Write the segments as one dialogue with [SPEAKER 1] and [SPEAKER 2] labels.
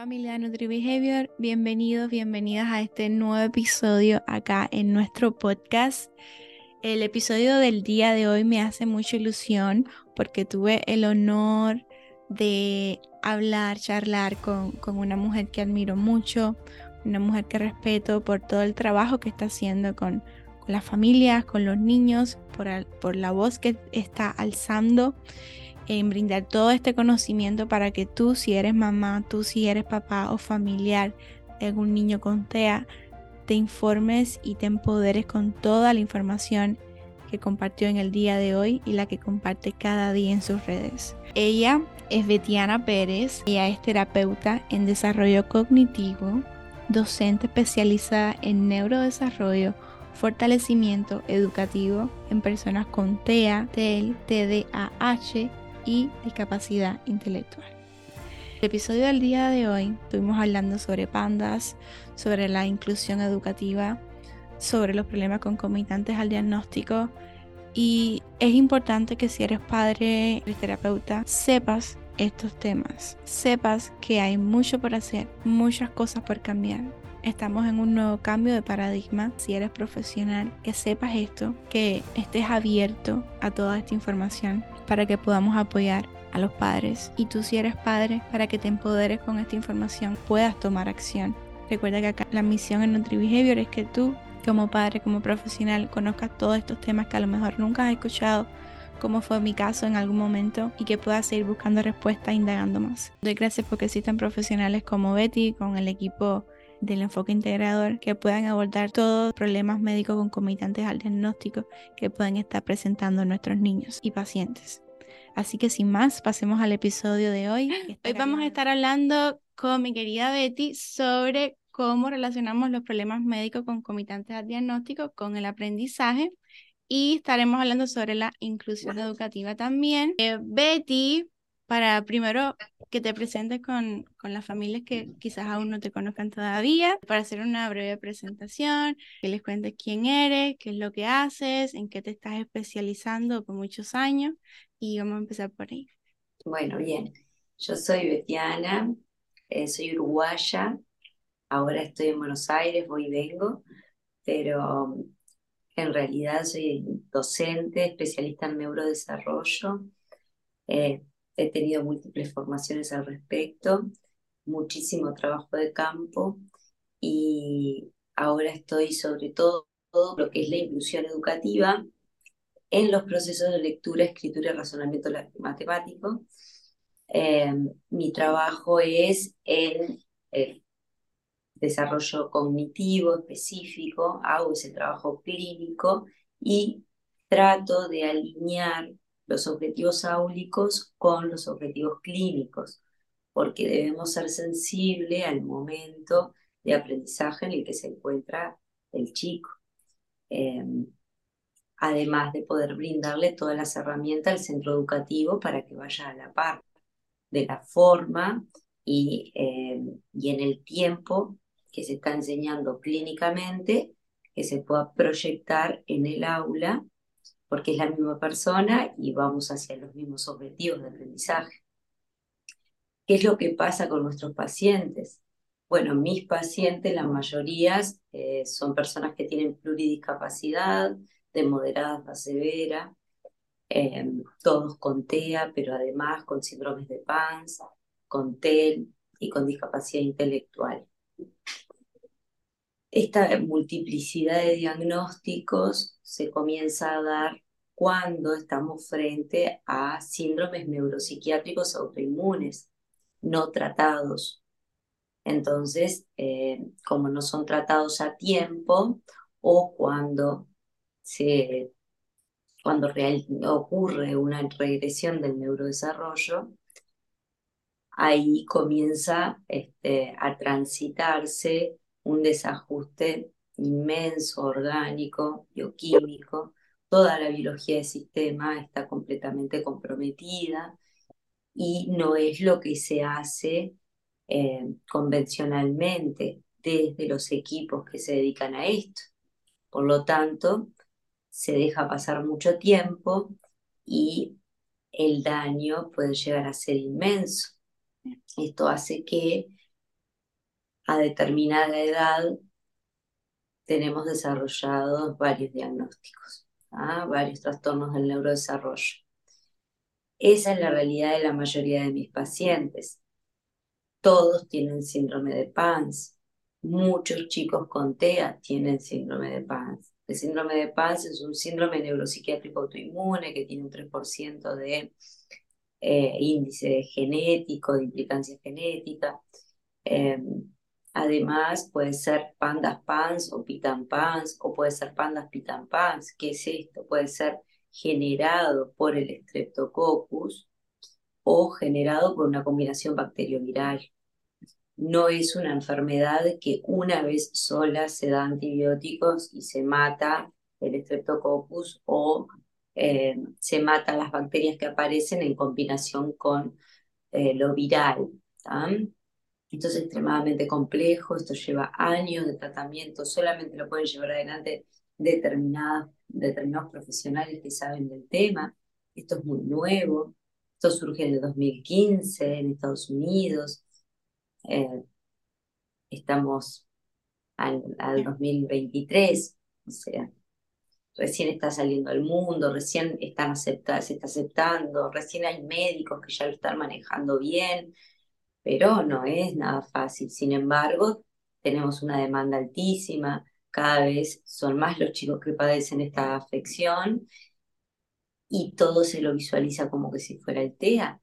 [SPEAKER 1] Familia de NutriBehavior, bienvenidos, bienvenidas a este nuevo episodio acá en nuestro podcast. El episodio del día de hoy me hace mucha ilusión porque tuve el honor de hablar, charlar con, una mujer que admiro mucho, una mujer que respeto por todo el trabajo que está haciendo con, las familias, con los niños, por, por la voz que está alzando en brindar todo este conocimiento para que tú, si eres mamá, tú, si eres papá o familiar de algún niño con TEA, te informes y te empoderes con toda la información que compartió en el día de hoy y la que comparte cada día en sus redes. Ella es Betiana Pérez, ella es terapeuta en desarrollo cognitivo, docente especializada en neurodesarrollo, fortalecimiento educativo en personas con TEA, TEL, TDAH y discapacidad intelectual. El episodio del día de hoy estuvimos hablando sobre pandas, sobre la inclusión educativa, sobre los problemas concomitantes al diagnóstico y es importante que si eres padre y terapeuta sepas estos temas, sepas que hay mucho por hacer, muchas cosas por cambiar. Estamos en un nuevo cambio de paradigma. Si eres profesional, que sepas esto, que estés abierto a toda esta información para que podamos apoyar a los padres. Y tú si eres padre, para que te empoderes con esta información, puedas tomar acción. Recuerda que acá la misión en NutriBehavior es que tú, como padre, como profesional, conozcas todos estos temas que a lo mejor nunca has escuchado, como fue mi caso en algún momento, y que puedas seguir buscando respuestas indagando más. Doy gracias porque existen profesionales como Betty, con el equipo del enfoque integrador que puedan abordar todos los problemas médicos concomitantes al diagnóstico que pueden estar presentando nuestros niños y pacientes. Así que sin más, pasemos al episodio de hoy. Hoy vamos a estar hablando con mi querida Betty sobre cómo relacionamos los problemas médicos concomitantes al diagnóstico con el aprendizaje y estaremos hablando sobre la inclusión educativa también. Eh, Betty para primero que te presentes con, con, las familias que quizás aún no te conozcan todavía, para hacer una breve presentación, que les cuentes quién eres, qué es lo que haces, en qué te estás especializando por muchos años y vamos a empezar por ahí.
[SPEAKER 2] Bueno, bien, yo soy Betiana, eh, soy uruguaya, ahora estoy en Buenos Aires, voy y vengo, pero en realidad soy docente, especialista en neurodesarrollo. Eh, He tenido múltiples formaciones al respecto, muchísimo trabajo de campo y ahora estoy sobre todo, lo que es la inclusión educativa en los procesos de lectura, escritura y razonamiento matemático. Eh, mi trabajo es en el desarrollo cognitivo específico, hago ese trabajo clínico y trato de alinear los objetivos áulicos con los objetivos clínicos, porque debemos ser sensibles al momento de aprendizaje en el que se encuentra el chico. Em, además de poder brindarle todas las herramientas al centro educativo para que vaya a la par de la forma y, em, y en el tiempo que se está enseñando clínicamente, que se pueda proyectar en el aula porque es la misma persona y vamos hacia los mismos objetivos de aprendizaje. ¿Qué es lo que pasa con nuestros pacientes? Bueno, mis pacientes, la mayoría eh, son personas que tienen pluridiscapacidad, de moderada a severa, em, todos con TEA, pero además con síndromes de PANS, con TEL y con discapacidad intelectual. Esta multiplicidad de diagnósticos se comienza a dar cuando estamos frente a síndromes neuropsiquiátricos autoinmunes no tratados. Entonces, eh, como no son tratados a tiempo o cuando, se, cuando ocurre una regresión del neurodesarrollo, ahí comienza este, a transitarse un desajuste inmenso, orgánico, bioquímico. Toda la biología del sistema está completamente comprometida y no es lo que se hace eh, convencionalmente desde los equipos que se dedican a esto. Por lo tanto, se deja pasar mucho tiempo y el daño puede llegar a ser inmenso. Esto hace que a determinada edad tenemos desarrollados varios diagnósticos, ¿ah? varios trastornos del neurodesarrollo. Esa es la realidad de la mayoría de mis pacientes. Todos tienen síndrome de PANS. Muchos chicos con TEA tienen síndrome de PANS. El síndrome de PANS es un síndrome neuropsiquiátrico autoinmune que tiene un 3% de eh, índice genético, de implicancia genética. Em, además, puede ser pandas pans o pitan pans, o puede ser pandas pitan pans. ¿Qué es esto? Puede ser generado por el streptococcus o generado por una combinación bacterioviral. No es una enfermedad que una vez sola se da antibióticos y se mata el streptococcus o eh, se matan las bacterias que aparecen en combinación con eh, lo viral. Esto es extremadamente complejo, esto lleva años de tratamiento, solamente lo pueden llevar adelante determinados profesionales que saben del tema. Esto es muy nuevo, esto surge en el 2015 en Estados Unidos. Eh, estamos al, al 2023, o sea, recién está saliendo al mundo, recién están acepta, se está aceptando, recién hay médicos que ya lo están manejando bien, pero no es nada fácil. Sin embargo, tenemos una demanda altísima, cada vez son más los chicos que padecen esta afección y todo se lo visualiza como que si fuera el TEA.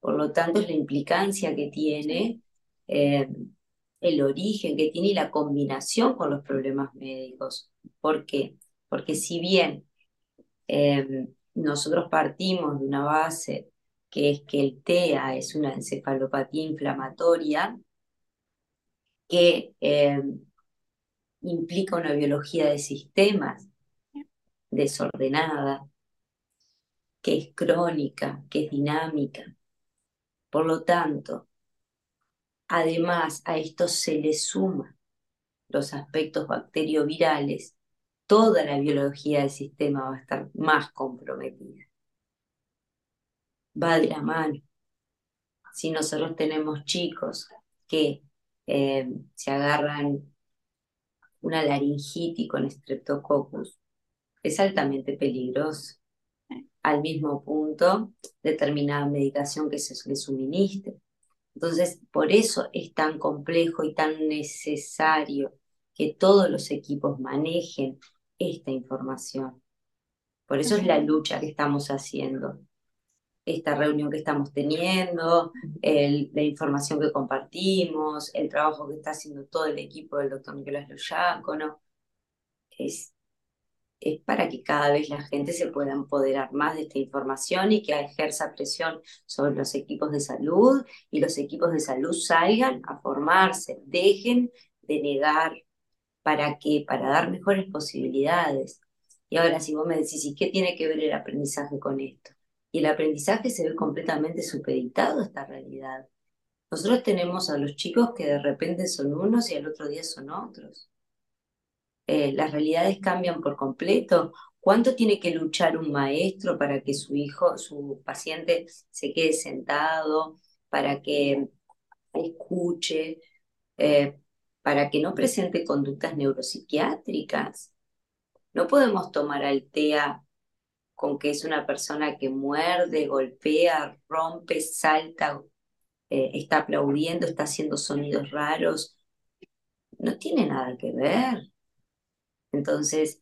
[SPEAKER 2] Por lo tanto, es la implicancia que tiene, eh, el origen que tiene y la combinación con los problemas médicos. ¿Por qué? Porque si bien em, nosotros partimos de una base que es que el TEA es una encefalopatía inflamatoria que em, implica una biología de sistemas desordenada, que es crónica, que es dinámica. Por lo tanto, además a esto se le suma los aspectos bacteriovirales toda la biología del sistema va a estar más comprometida. Va de la mano. Si nosotros tenemos chicos que eh, se agarran una laringitis con streptococcus, es altamente peligroso. Al mismo punto, determinada medicación que se le suministre. Entonces, por eso es tan complejo y tan necesario que todos los equipos manejen esta información. Por eso es la lucha que estamos haciendo, esta reunión que estamos teniendo, la información que compartimos, el trabajo que está haciendo todo el equipo del doctor Nicolás Loyácono, es, es para que cada vez la gente se pueda empoderar más de esta información y que ejerza presión sobre los equipos de salud y los equipos de salud salgan a formarse, dejen de negar ¿Para qué? Para dar mejores posibilidades. Y ahora si vos me decís, ¿y qué tiene que ver el aprendizaje con esto? Y el aprendizaje se ve completamente supeditado a esta realidad. Nosotros tenemos a los chicos que de repente son unos y al otro día son otros. Eh, las realidades cambian por completo. ¿Cuánto tiene que luchar un maestro para que su hijo, su paciente, se quede sentado, para que escuche, eh, para que no presente conductas neuropsiquiátricas. No podemos tomar al TEA con que es una persona que muerde, golpea, rompe, salta, eh, está aplaudiendo, está haciendo sonidos raros. No tiene nada que ver. Entonces,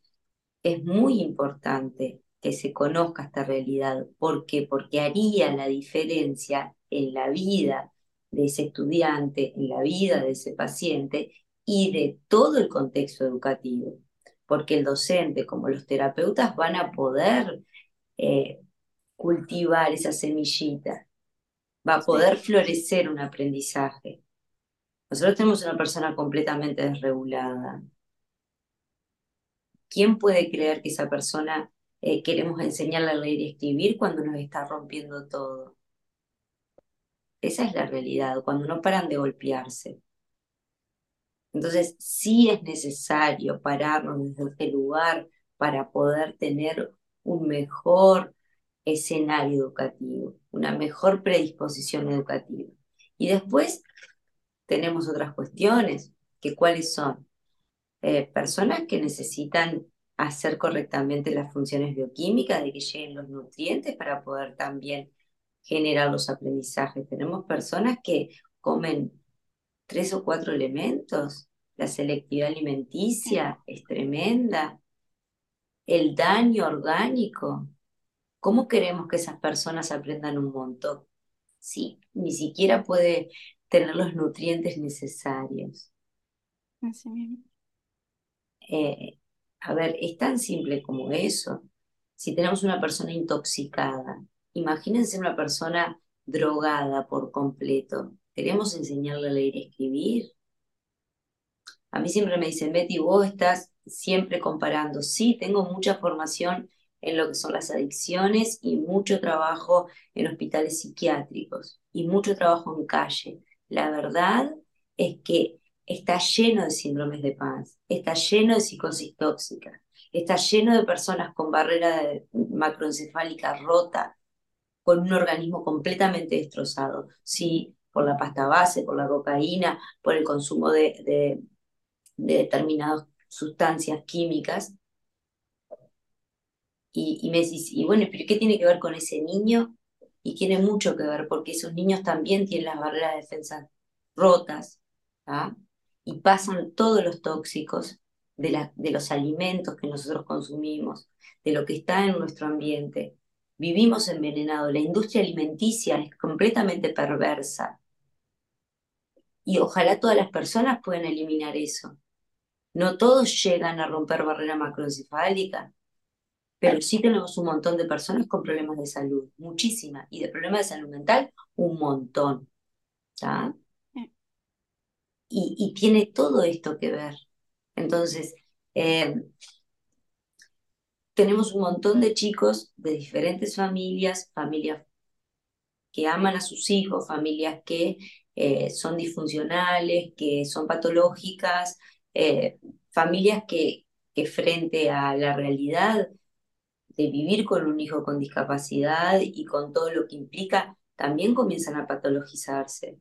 [SPEAKER 2] es muy importante que se conozca esta realidad. ¿Por qué? Porque haría la diferencia en la vida de ese estudiante, en la vida de ese paciente y de todo el contexto educativo, porque el docente como los terapeutas van a poder eh, cultivar esa semillita, va a poder florecer un aprendizaje. Nosotros tenemos una persona completamente desregulada. ¿Quién puede creer que esa persona eh, queremos enseñarle a leer y escribir cuando nos está rompiendo todo? Esa es la realidad, cuando no paran de golpearse. Entonces, sí es necesario pararnos desde este lugar para poder tener un mejor escenario educativo, una mejor predisposición educativa. Y después tenemos otras cuestiones, que cuáles son eh, personas que necesitan hacer correctamente las funciones bioquímicas, de que lleguen los nutrientes para poder también generar los aprendizajes. Tenemos personas que comen tres o cuatro elementos, la selectividad alimenticia es tremenda, el daño orgánico. ¿Cómo queremos que esas personas aprendan un montón? Sí, ni siquiera puede tener los nutrientes necesarios. Eh, a ver, es tan simple como eso. Si tenemos una persona intoxicada, imagínense una persona drogada por completo. ¿Queremos enseñarle a leer y escribir? A mí siempre me dicen, Betty, vos estás siempre comparando. Sí, tengo mucha formación en lo que son las adicciones y mucho trabajo en hospitales psiquiátricos y mucho trabajo en calle. La verdad es que está lleno de síndromes de paz, está lleno de psicosis tóxica, está lleno de personas con barrera macroencefálica rota, con un organismo completamente destrozado. Sí, por la pasta base, por la cocaína, por el consumo de, de, de determinadas sustancias químicas. Y, y me decís, y bueno, ¿pero qué tiene que ver con ese niño? Y tiene mucho que ver, porque esos niños también tienen las barreras de defensa rotas, y pasan todos los tóxicos de, de los alimentos que nosotros consumimos, de lo que está en nuestro ambiente. Vivimos envenenados, la industria alimenticia es completamente perversa. Y ojalá todas las personas puedan eliminar eso. No todos llegan a romper barrera macroencefálica, pero sí tenemos un montón de personas con problemas de salud, muchísimas, y de problemas de salud mental, un montón. Y, y, tiene todo esto que ver. Entonces, eh, tenemos un montón de chicos de diferentes familias, familias que aman a sus hijos, familias que eh, son disfuncionales, que son patológicas, eh, familias que, que frente a la realidad de vivir con un hijo con discapacidad y con todo lo que implica, también comienzan a patologizarse.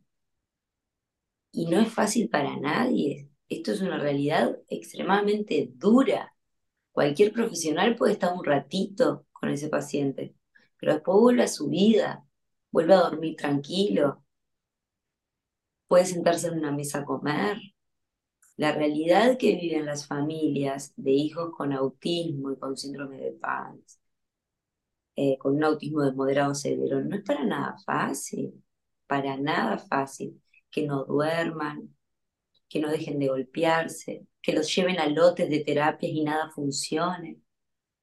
[SPEAKER 2] Y no es fácil para nadie. Esto es una realidad extremadamente dura. Cualquier profesional puede estar un ratito con ese paciente, pero después vuelve a su vida, vuelve a dormir tranquilo, puede sentarse en una mesa a comer, la realidad que viven las familias de hijos con autismo y con síndrome de Pans, eh, con un autismo de moderado severo, no es para nada fácil, para nada fácil. Que no duerman, que no dejen de golpearse, que los lleven a lotes de terapias y nada funcione,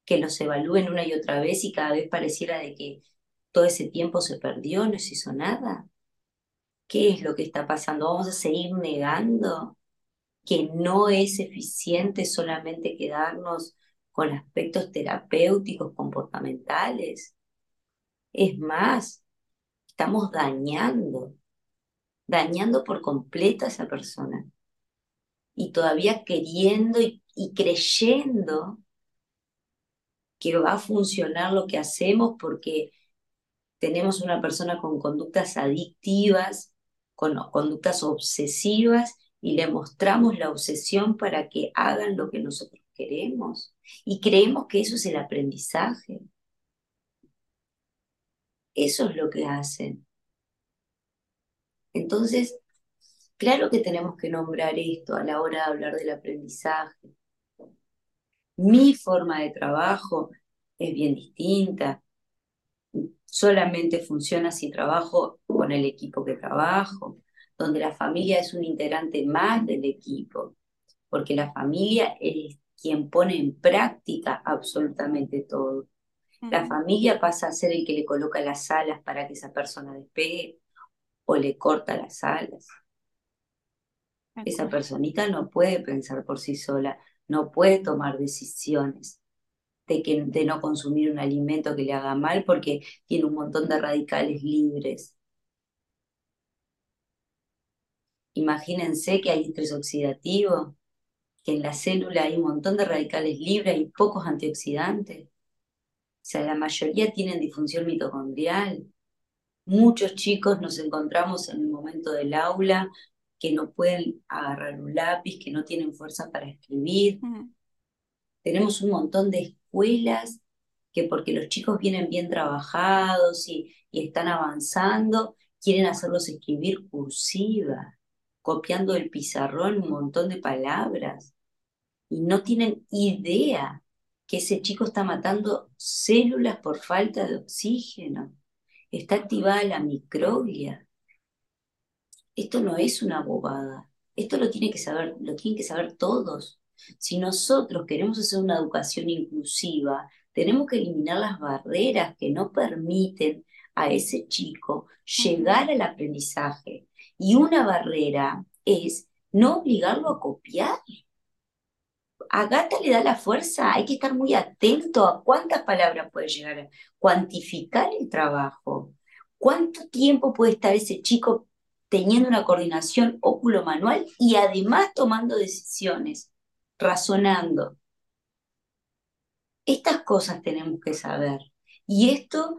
[SPEAKER 2] que los evalúen una y otra vez y cada vez pareciera de que todo ese tiempo se perdió, no se hizo nada. ¿Qué es lo que está pasando? ¿Vamos a seguir negando que no es eficiente solamente quedarnos con aspectos terapéuticos, comportamentales. Es más, estamos dañando, dañando por completo a esa persona. Y todavía queriendo y, y creyendo que va a funcionar lo que hacemos porque tenemos una persona con conductas adictivas, con conductas obsesivas y le mostramos la obsesión para que hagan lo que nosotros queremos y creemos que eso es el aprendizaje. Eso es lo que hacen. Entonces, claro que tenemos que nombrar esto a la hora de hablar del aprendizaje. Mi forma de trabajo es bien distinta. Solamente funciona si trabajo con el equipo que trabajo donde la familia es un integrante más del equipo, porque la familia es quien pone en práctica absolutamente todo. La familia pasa a ser el que le coloca las alas para que esa persona despegue o le corta las alas. Esa personita no puede pensar por sí sola, no puede tomar decisiones de, que, de no consumir un alimento que le haga mal porque tiene un montón de radicales libres Imagínense que hay estrés oxidativo, que en la célula hay un montón de radicales libres y pocos antioxidantes. O sea, la mayoría tienen disfunción mitocondrial. Muchos chicos nos encontramos en el momento del aula que no pueden agarrar un lápiz, que no tienen fuerza para escribir. Tenemos un montón de escuelas que porque los chicos vienen bien trabajados y, y están avanzando, quieren hacerlos escribir cursiva, copiando del pizarrón un montón de palabras. Y no tienen idea que ese chico está matando células por falta de oxígeno. Está activada la microglia. Esto no es una bobada. Esto lo tiene que saber, lo tienen que saber todos. Si nosotros queremos hacer una educación inclusiva, tenemos que eliminar las barreras que no permiten a ese chico llegar al aprendizaje. Y una barrera es no obligarlo a copiar. A Gata le da la fuerza, hay que estar muy atento a cuántas palabras puede llegar a cuantificar el trabajo. ¿Cuánto tiempo puede estar ese chico teniendo una coordinación óculo-manual y además tomando decisiones, razonando? Estas cosas tenemos que saber. Y esto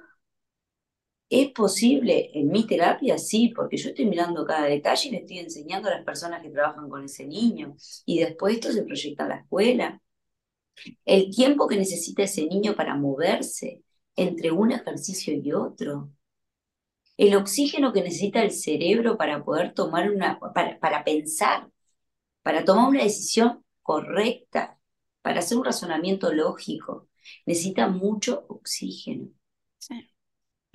[SPEAKER 2] es posible en mi terapia, sí, porque yo estoy mirando cada detalle y le estoy enseñando a las personas que trabajan con ese niño. Y después esto se proyecta a la escuela. El tiempo que necesita ese niño para moverse entre un ejercicio y otro. El oxígeno que necesita el cerebro para poder tomar una, para, para pensar, para tomar una decisión correcta para hacer un razonamiento lógico, necesita mucho oxígeno.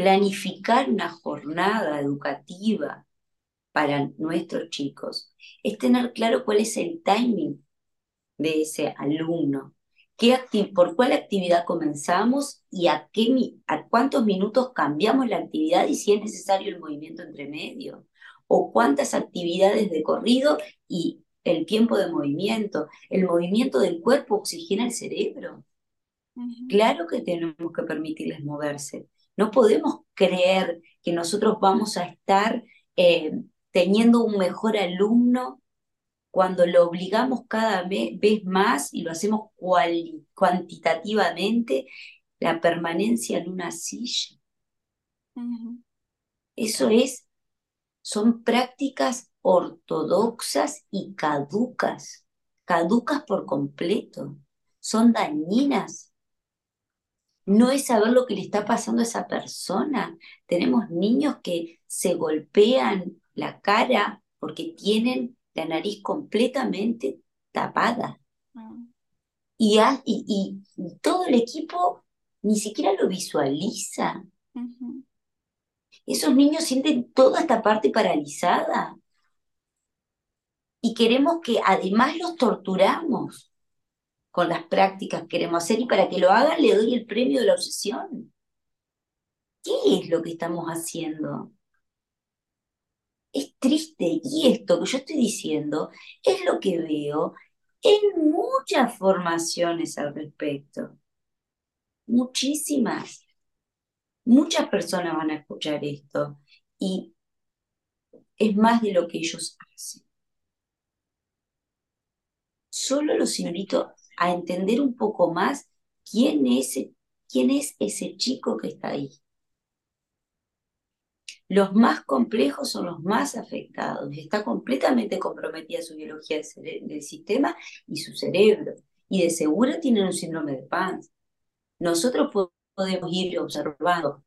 [SPEAKER 2] Planificar una jornada educativa para nuestros chicos es tener claro cuál es el timing de ese alumno, qué por cuál actividad comenzamos y a, qué, a cuántos minutos cambiamos la actividad y si es necesario el movimiento entre medio, o cuántas actividades de corrido y el tiempo de movimiento, el movimiento del cuerpo oxigena el cerebro. Claro que tenemos que permitirles moverse. No podemos creer que nosotros vamos a estar eh, teniendo un mejor alumno cuando lo obligamos cada vez más y lo hacemos cuantitativamente, la permanencia en una silla. Eso es, son prácticas ortodoxas y caducas, caducas por completo, son dañinas. No es saber lo que le está pasando a esa persona. Tenemos niños que se golpean la cara porque tienen la nariz completamente tapada. Ah. Y, y, todo el equipo ni siquiera lo visualiza. Esos niños sienten toda esta parte paralizada y queremos que además los torturamos con las prácticas que queremos hacer y para que lo hagan le doy el premio de la obsesión. ¿Qué es lo que estamos haciendo? Es triste y esto que yo estoy diciendo es lo que veo en muchas formaciones al respecto. Muchísimas. Muchas personas van a escuchar esto y es más de lo que ellos hacen solo los invito a entender un poco más quién es, quién es ese chico que está ahí. Los más complejos son los más afectados. Está completamente comprometida su biología del, sistema y su cerebro. Y de seguro tienen un síndrome de Pans. Nosotros podemos ir observando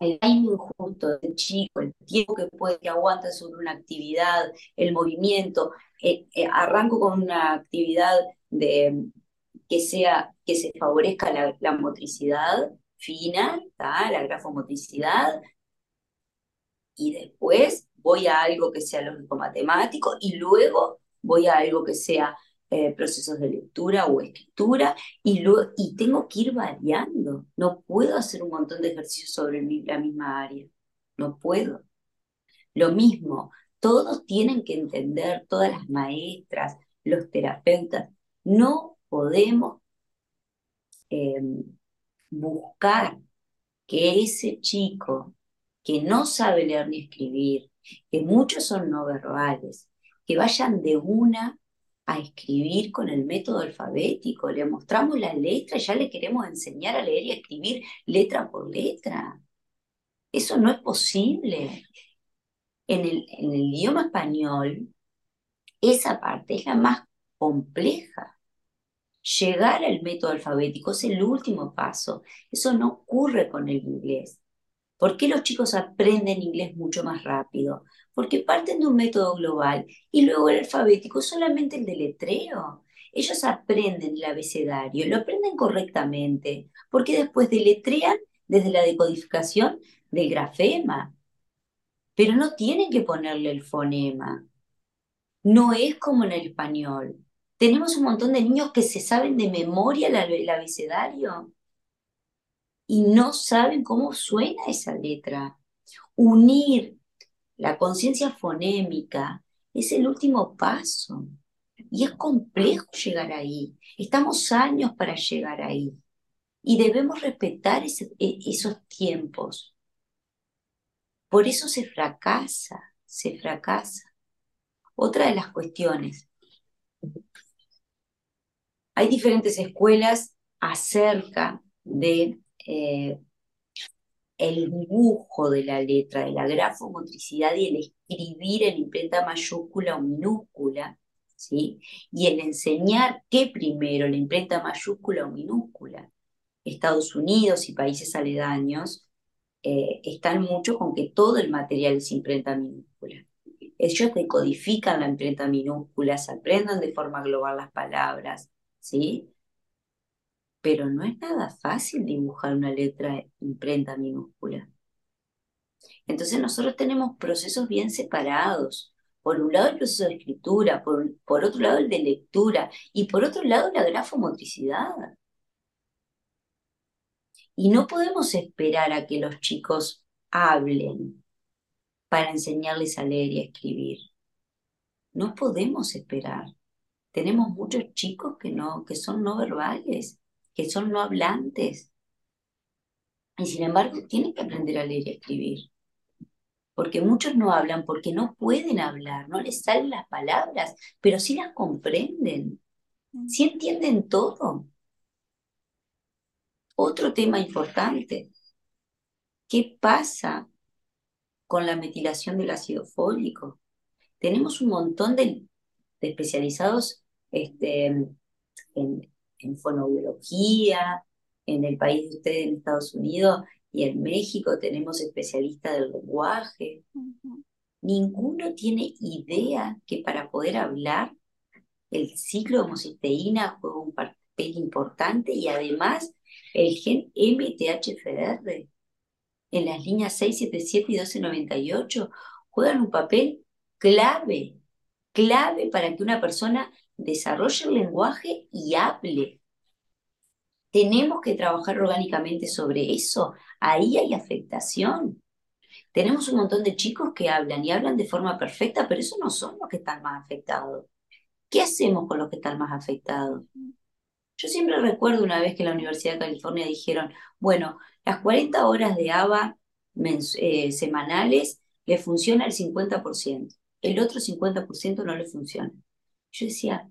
[SPEAKER 2] el timing justo del chico, el tiempo que puede que aguanta sobre una actividad, el movimiento. Eh, eh, arranco con una actividad de, que, sea, que se favorezca la, motricidad fina, la grafomotricidad, y después voy a algo que sea lógico-matemático, y luego voy a algo que sea eh, procesos de lectura o escritura y, y tengo que ir variando. No puedo hacer un montón de ejercicios sobre la misma área. No puedo. Lo mismo, todos tienen que entender, todas las maestras, los terapeutas, no podemos em, buscar que ese chico que no sabe leer ni escribir, que muchos son no verbales, que vayan de una a escribir con el método alfabético, le mostramos la letra y ya le queremos enseñar a leer y a escribir letra por letra. Eso no es posible. En el, en el idioma español Esa parte es la más compleja. Llegar al método alfabético es el último paso. Eso no ocurre con el inglés. ¿Por qué los chicos aprenden inglés mucho más rápido? Porque parten de un método global y luego el alfabético es solamente el deletreo. Ellos aprenden el abecedario, lo aprenden correctamente, porque después deletrean desde la decodificación del grafema. Pero no tienen que ponerle el fonema. No es como en el español. Tenemos un montón de niños que se saben de memoria el abecedario y no saben cómo suena esa letra. Unir la conciencia fonémica es el último paso. Y es complejo llegar ahí. Estamos años para llegar ahí. Y debemos respetar e, esos tiempos. Por eso se fracasa, se fracasa. Otra de las cuestiones. Hay diferentes escuelas acerca de eh, el dibujo de la letra, de la grafomotricidad y el escribir en imprenta mayúscula o minúscula, ¿sí? Y el enseñar qué primero, la imprenta mayúscula o minúscula. Estados Unidos y países aledaños eh, están mucho con que todo el material es imprenta minúscula. Ellos decodifican la imprenta minúscula, se aprendan de forma global las palabras, ¿sí? Pero no es nada fácil dibujar una letra imprenta minúscula. Entonces nosotros tenemos procesos bien separados. Por un lado el proceso de escritura, por, por otro lado el de lectura y por otro lado la grafomotricidad. Y no podemos esperar a que los chicos hablen para enseñarles a leer y a escribir. No podemos esperar. Tenemos muchos chicos que no, que son no verbales que son no hablantes. Y sin embargo, tienen que aprender a leer y a escribir. Porque muchos no hablan porque no pueden hablar, no les salen las palabras, pero sí las comprenden, mm. sí entienden todo. Otro tema importante, ¿qué pasa con la metilación del ácido fólico? Tenemos un montón de, especializados este, en, en fonobiología, en el país de ustedes, en Estados Unidos y en México tenemos especialistas del lenguaje. Ninguno tiene idea que para poder hablar el ciclo de homocisteína juega un papel importante y además el gen MTHFR en las líneas 677 y 1298 juegan un papel clave, clave para que una persona desarrolle el lenguaje y hable. Tenemos que trabajar orgánicamente sobre eso. Ahí hay afectación. Tenemos un montón de chicos que hablan y hablan de forma perfecta, pero esos no son los que están más afectados. ¿Qué hacemos con los que están más afectados? Yo siempre recuerdo una vez que en la Universidad de California dijeron, bueno, las 40 horas de ABA eh, semanales le funciona el 50%, el otro 50% no le funciona. Yo decía,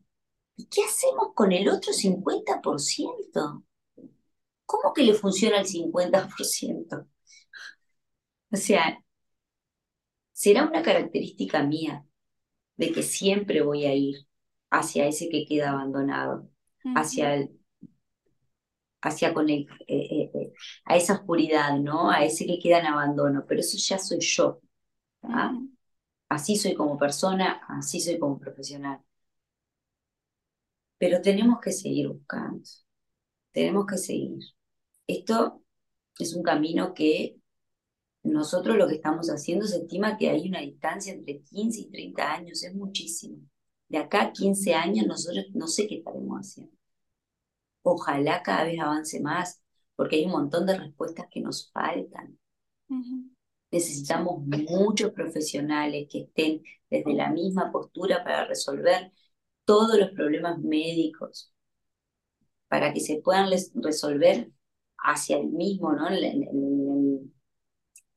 [SPEAKER 2] ¿y qué hacemos con el otro 50%? ¿Cómo que le funciona el 50%? O sea, será una característica mía de que siempre voy a ir hacia ese que queda abandonado, hacia el, hacia con el, eh, eh, eh, a esa oscuridad, ¿no? A ese que queda en abandono, pero eso ya soy yo. ¿ah? Así soy como persona, así soy como profesional. Pero tenemos que seguir buscando, tenemos que seguir. Esto es un camino que nosotros lo que estamos haciendo se estima que hay una distancia entre 15 y 30 años, es muchísimo. De acá a 15 años nosotros no sé qué estaremos haciendo. Ojalá cada vez avance más, porque hay un montón de respuestas que nos faltan. Necesitamos muchos profesionales que estén desde la misma postura para resolver todos los problemas médicos para que se puedan resolver hacia el mismo, ¿no?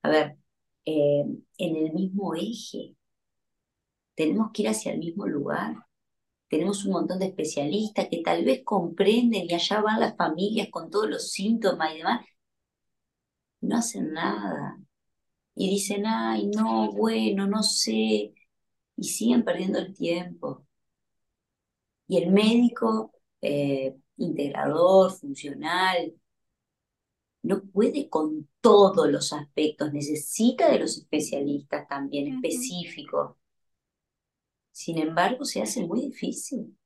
[SPEAKER 2] a ver, eh, en el mismo eje. Tenemos que ir hacia el mismo lugar. Tenemos un montón de especialistas que tal vez comprenden y allá van las familias con todos los síntomas y demás. No hacen nada. Y dicen, ay, no, bueno, no sé. y siguen perdiendo el tiempo. Y el médico eh, integrador, funcional, no puede con todos los aspectos, necesita de los especialistas también específicos. Sin embargo, se hace muy difícil.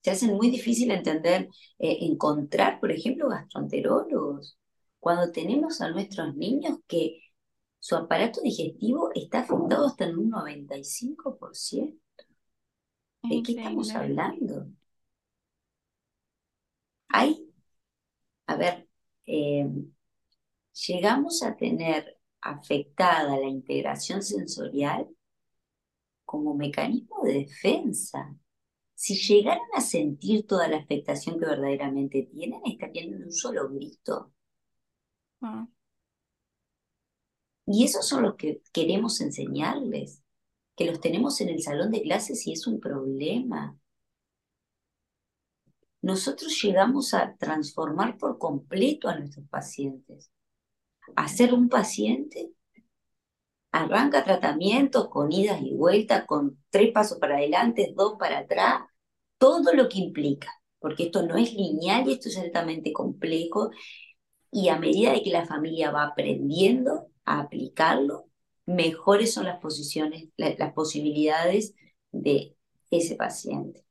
[SPEAKER 2] Se hace muy difícil entender, eh, encontrar, por ejemplo, gastroenterólogos. Cuando tenemos a nuestros niños que su aparato digestivo está afectado hasta en un 95%. ¿De qué estamos hablando? Hay, a ver, eh, llegamos a tener afectada la integración sensorial como mecanismo de defensa. Si llegaran a sentir toda la afectación que verdaderamente tienen, estarían en un solo grito. Ah. Y esos son los que queremos enseñarles, que los tenemos en el salón de clases y es un problema. Nosotros llegamos a transformar por completo a nuestros pacientes. A ser un paciente arranca tratamiento con idas y vueltas, con tres pasos para adelante, dos para atrás, todo lo que implica, porque esto no es lineal y esto es altamente complejo, y a medida de que la familia va aprendiendo a aplicarlo, mejores son las posiciones, las posibilidades de ese paciente.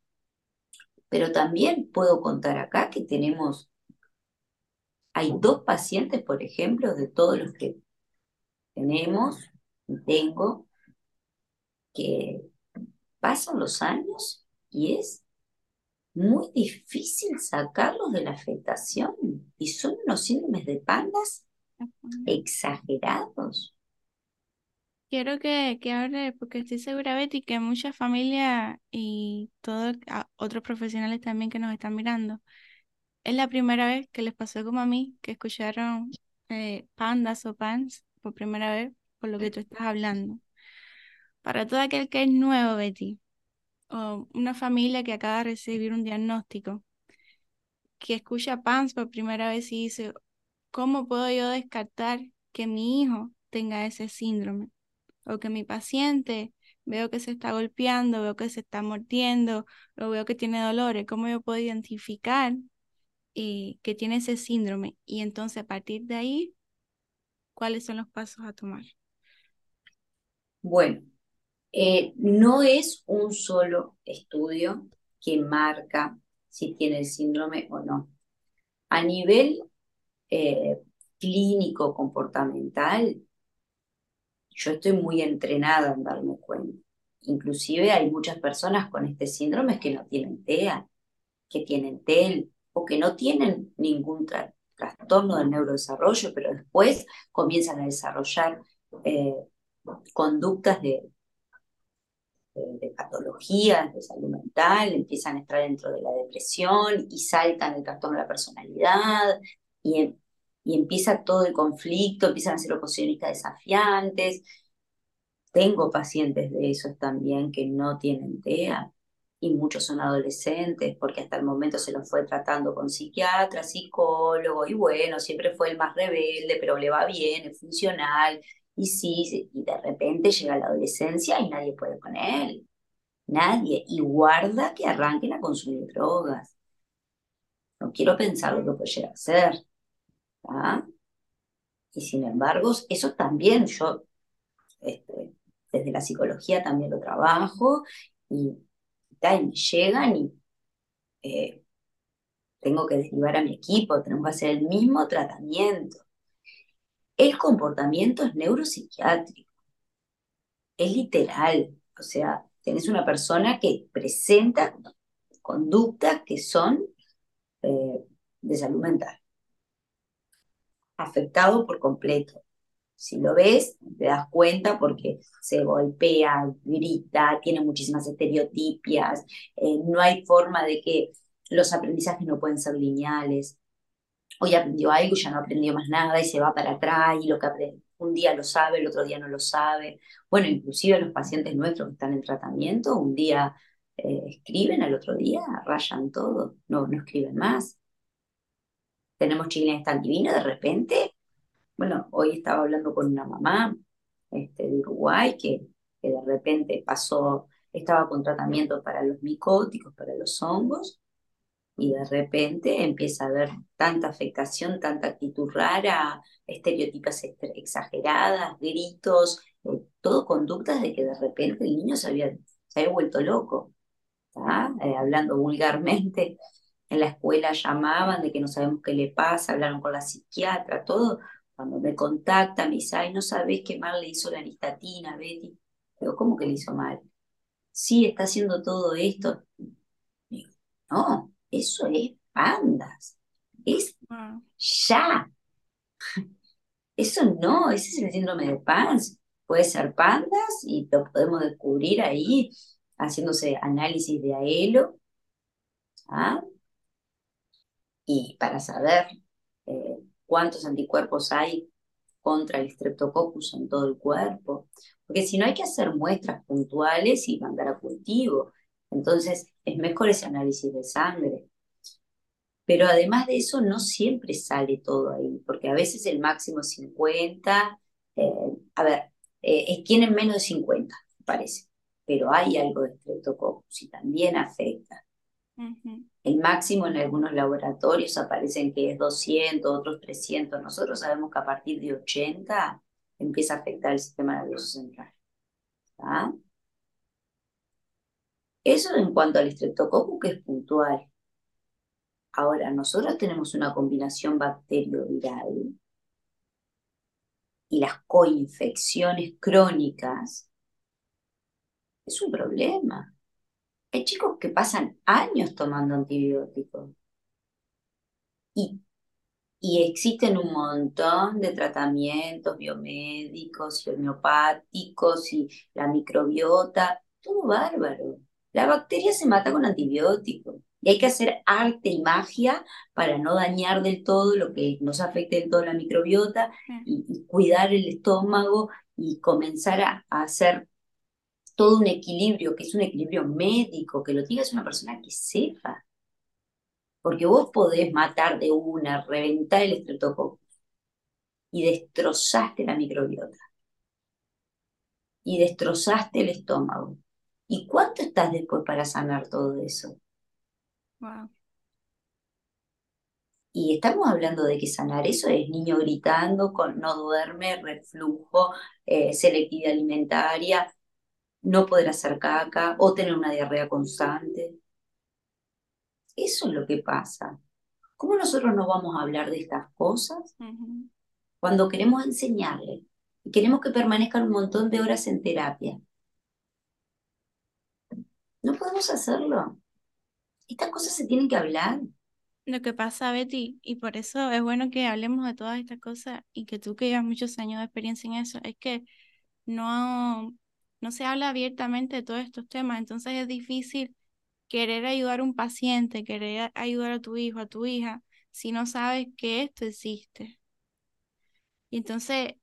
[SPEAKER 2] Pero también puedo contar acá que tenemos, hay dos pacientes, por ejemplo, de todos los que tenemos, tengo, que pasan los años y es muy difícil sacarlos de la afectación. Y son unos síndromes de pandas exagerados.
[SPEAKER 1] Quiero que, que hable, porque estoy segura, Betty, que muchas familias y todos otros profesionales también que nos están mirando, es la primera vez que les pasó como a mí, que escucharon eh, pandas o pans por primera vez, por lo que tú estás hablando. Para todo aquel que es nuevo, Betty, o una familia que acaba de recibir un diagnóstico, que escucha PANS por primera vez y dice, ¿cómo puedo yo descartar que mi hijo tenga ese síndrome? O que mi paciente veo que se está golpeando, veo que se está mordiendo, o veo que tiene dolores, ¿cómo yo puedo identificar eh, que tiene ese síndrome? Y entonces a partir de ahí, ¿cuáles son los pasos a tomar?
[SPEAKER 2] Bueno, eh, no es un solo estudio que marca si tiene el síndrome o no. A nivel eh, clínico comportamental, yo estoy muy entrenada en darme cuenta. Inclusive hay muchas personas con este síndrome que no tienen TEA, que tienen TEL o que no tienen ningún trastorno del neurodesarrollo, pero después comienzan a desarrollar eh, conductas de, de, patologías de salud mental, empiezan a estar dentro de la depresión y saltan el trastorno de la personalidad y empieza todo el conflicto, empiezan a ser oposicionistas desafiantes. Tengo pacientes de esos también que no tienen TEA y muchos son adolescentes porque hasta el momento se los fue tratando con psiquiatra, psicólogo y bueno, siempre fue el más rebelde, pero le va bien, es funcional y sí, y de repente llega la adolescencia y nadie puede con él. Nadie. Y guarda que arranquen a consumir drogas. No quiero pensar lo que puede llegar a ser. Y sin embargo, eso también yo, este, desde la psicología también lo trabajo y, me llegan y eh, tengo que derivar a mi equipo, tenemos que hacer el mismo tratamiento. El comportamiento es neuropsiquiátrico, es literal, o sea, tenés una persona que presenta conductas que son eh, de salud mental, afectado por completo. Si lo ves, te das cuenta porque se golpea, grita, tiene muchísimas estereotipias, eh, no hay forma de que los aprendizajes no pueden ser lineales hoy aprendió algo ya no aprendió más nada y se va para atrás y lo que aprende, un día lo sabe, el otro día no lo sabe. Bueno, inclusive los pacientes nuestros que están en tratamiento, un día eh, escriben, al otro día rayan todo, no, no escriben más. Tenemos chilenes tan divinos, de repente, bueno, hoy estaba hablando con una mamá este, de Uruguay que que de repente pasó, estaba con tratamiento para los micóticos, para los hongos, y de repente empieza a haber tanta afectación, tanta actitud rara, estereotipas exageradas, gritos, eh, todo conductas de que de repente el niño se había, se había vuelto loco, eh, hablando vulgarmente. En la escuela llamaban de que no sabemos qué le pasa, hablaron con la psiquiatra, todo. Cuando me contactan, me dice, ay, no sabes qué mal le hizo la anistatina, Betty. Pero, ¿cómo que le hizo mal? Sí, está haciendo todo esto. Digo, no, eso es pandas. Es ya. Eso no, ese es el síndrome de PANS. Puede ser pandas y lo podemos descubrir ahí haciéndose análisis de AELO. ¿ah? Y para saber eh, cuántos anticuerpos hay contra el streptococcus en todo el cuerpo. Porque si no hay que hacer muestras puntuales y mandar a cultivo. Entonces es mejor ese análisis de sangre. Pero además de eso, no siempre sale todo ahí, porque a veces el máximo es 50. Eh, a ver, eh, tienen menos de 50, parece. Pero hay algo de streptococcus y también afecta. El máximo en algunos laboratorios aparecen que es 200, otros 300. Nosotros sabemos que a partir de 80 empieza a afectar el sistema nervioso central. Eso en cuanto al estreptococcus, que es puntual. Ahora, nosotros tenemos una combinación bacterio-viral y las coinfecciones crónicas es un problema. Hay chicos que pasan años tomando antibióticos y, y existen un montón de tratamientos biomédicos y homeopáticos y la microbiota, todo bárbaro. La bacteria se mata con antibióticos. Y hay que hacer arte y magia para no dañar del todo lo que nos afecte del todo la microbiota y, cuidar el estómago y comenzar a, hacer todo un equilibrio, que es un equilibrio médico, que lo es una persona que sepa. Porque vos podés matar de una, reventar el estreptococcus y destrozaste la microbiota. Y destrozaste el estómago. ¿Y cuánto estás después para sanar todo eso? Y estamos hablando de que sanar eso es niño gritando, con, no duerme, reflujo, eh, selectividad alimentaria, no poder hacer caca o tener una diarrea constante. Eso es lo que pasa. ¿Cómo nosotros no vamos a hablar de estas cosas cuando queremos enseñarle y queremos que permanezcan un montón de horas en terapia? No podemos hacerlo estas cosas se tienen que hablar.
[SPEAKER 1] Lo que pasa, Betty, y por eso es bueno que hablemos de todas estas cosas y que tú que llevas muchos años de experiencia en eso, es que no, no se habla abiertamente de todos estos temas, entonces es difícil querer ayudar a un paciente, querer ayudar a tu hijo, a tu hija, si no sabes que esto existe. Y entonces,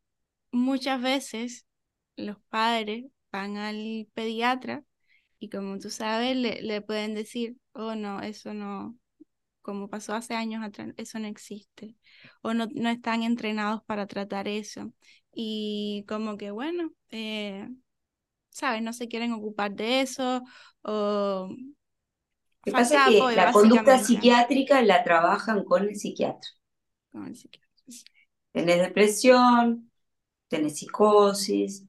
[SPEAKER 1] muchas veces los padres van al pediatra y como tú sabes, le, le pueden decir, oh no, eso no, como pasó hace años atrás, eso no existe. O no, no están entrenados para tratar eso. Y como que, bueno, eh, ¿sabes? No se quieren ocupar de eso. O...
[SPEAKER 2] Lo que pasa es que la conducta psiquiátrica la trabajan con el psiquiatra.
[SPEAKER 1] Con el psiquiatra.
[SPEAKER 2] Tenés depresión, tenés psicosis,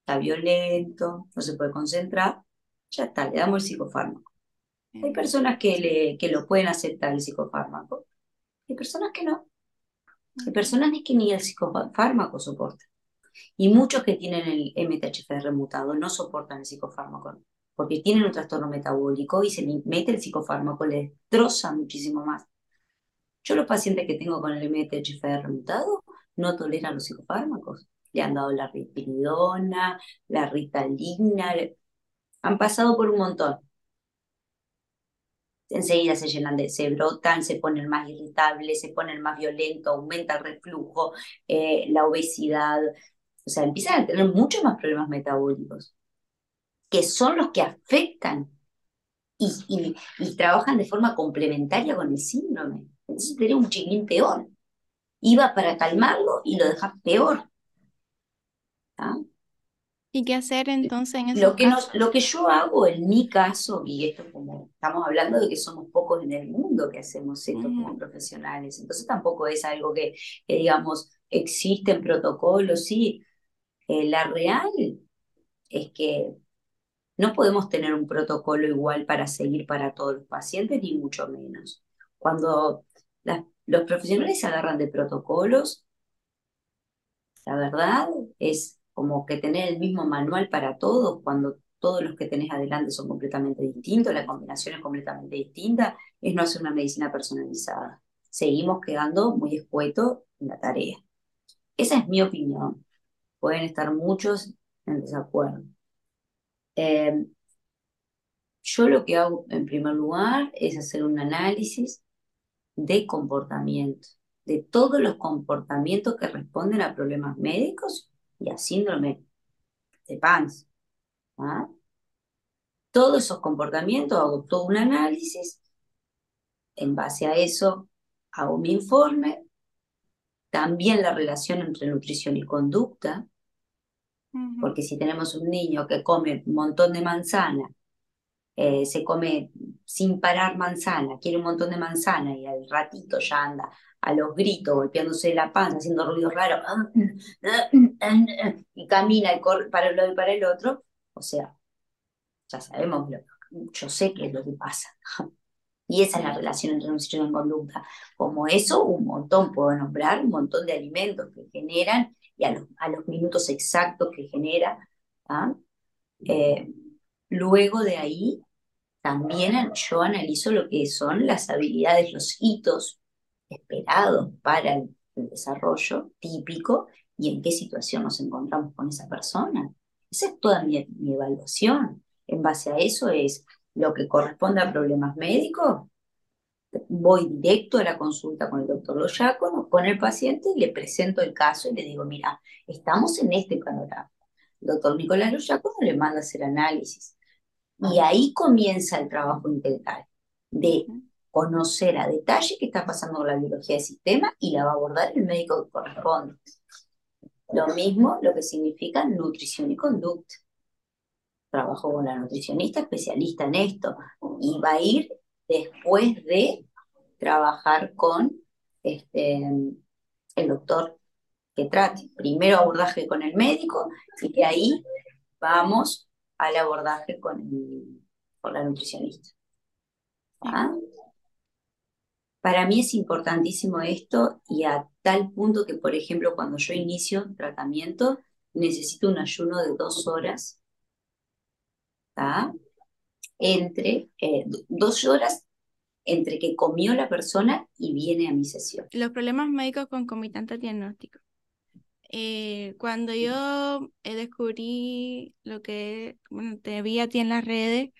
[SPEAKER 2] está violento, no se puede concentrar, ya está, le damos el psicofármaco. Hay personas que, le, que lo pueden aceptar el psicofármaco, hay personas que no. Hay personas que ni el psicofármaco soportan. Y muchos que tienen el MTHFR remutado no soportan el psicofármaco porque tienen un trastorno metabólico y se mete el psicofármaco, le destroza muchísimo más. Yo los pacientes que tengo con el MTHFR remutado no toleran los psicofármacos. Le han dado la risperidona, la ritalina, han pasado por un montón enseguida se llenan de, se brotan, se ponen más irritables, se ponen más violentos, aumenta el reflujo, eh, la obesidad, o sea, empiezan a tener muchos más problemas metabólicos, que son los que afectan y, y, trabajan de forma complementaria con el síndrome. Entonces tenés un chiquín peor. Iba para calmarlo y lo dejas peor. ¿Ah?
[SPEAKER 1] ¿Y qué hacer entonces en
[SPEAKER 2] lo que, nos, lo que yo hago en mi caso, y esto como estamos hablando de que somos pocos en el mundo que hacemos esto como profesionales, entonces tampoco es algo que, digamos, existen protocolos, sí. Eh, la real es que no podemos tener un protocolo igual para seguir para todos los pacientes, ni mucho menos. Cuando los profesionales se agarran de protocolos, la verdad es como que tener el mismo manual para todos cuando todos los que tenés adelante son completamente distintos, la combinación es completamente distinta, es no hacer una medicina personalizada. Seguimos quedando muy escuetos en la tarea. Esa es mi opinión. Pueden estar muchos en desacuerdo. Eh, yo lo que hago en primer lugar es hacer un análisis de comportamiento, de todos los comportamientos que responden a problemas médicos y a síndrome de PANS. ¿ah? Todos esos comportamientos hago todo un análisis, en base a eso hago mi informe, también la relación entre nutrición y conducta, porque si tenemos un niño que come un montón de manzana, eh, se come sin parar manzana, quiere un montón de manzana y al ratito ya anda a los gritos, golpeándose la panza, haciendo ruidos raros, y camina y corre para un lado y para el otro, o sea, ya sabemos, yo sé qué es lo que pasa. Y esa es la relación entre nutrición y conducta. Como eso, un montón, puedo nombrar un montón de alimentos que generan a los, minutos exactos que genera. ¿ah? Eh, luego de ahí, también yo analizo lo que son las habilidades, los hitos esperados para el, desarrollo típico y en qué situación nos encontramos con esa persona. Esa es toda mi, evaluación. En base a eso es lo que corresponde a problemas médicos. Voy directo a la consulta con el doctor Loyaco, con el paciente y le presento el caso y le digo, mira, estamos en este panorama. El doctor Nicolás Loyaco le manda a hacer análisis. Y ahí comienza el trabajo integral de conocer a detalle qué está pasando con la biología del sistema y la va a abordar el médico que corresponde. Lo mismo lo que significa nutrición y conducta. Trabajo con la nutricionista especialista en esto y va a ir después de trabajar con este, el doctor que trate. Primero abordaje con el médico y de ahí vamos al abordaje con, con la nutricionista. ¿Ah? Para mí es importantísimo esto y a tal punto que, por ejemplo, cuando yo inicio tratamiento, necesito un ayuno de dos horas, entre eh, dos horas entre que comió la persona y viene a mi sesión.
[SPEAKER 1] Los problemas médicos concomitantes diagnósticos. Eh, cuando yo eh, descubrí lo que, bueno, te vi a ti en las redes,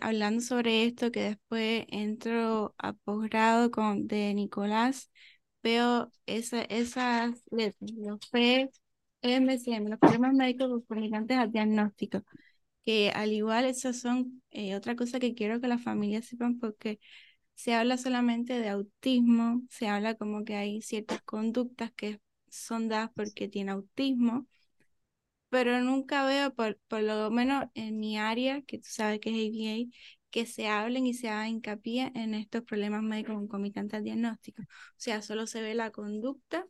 [SPEAKER 1] hablando sobre esto, que después entro a posgrado con de Nicolás, veo esa, esas los PMCM, los problemas médicos concomitantes al diagnóstico, que al igual esas son otra cosa que quiero que las familias sepan porque se habla solamente de autismo, se habla como que hay ciertas conductas que son dadas porque tiene autismo, pero nunca veo, por, por lo menos en mi área, que tú sabes que es ABA, que se hablen y se haga hincapié en estos problemas médicos concomitantes al diagnóstico. O sea, solo se ve la conducta,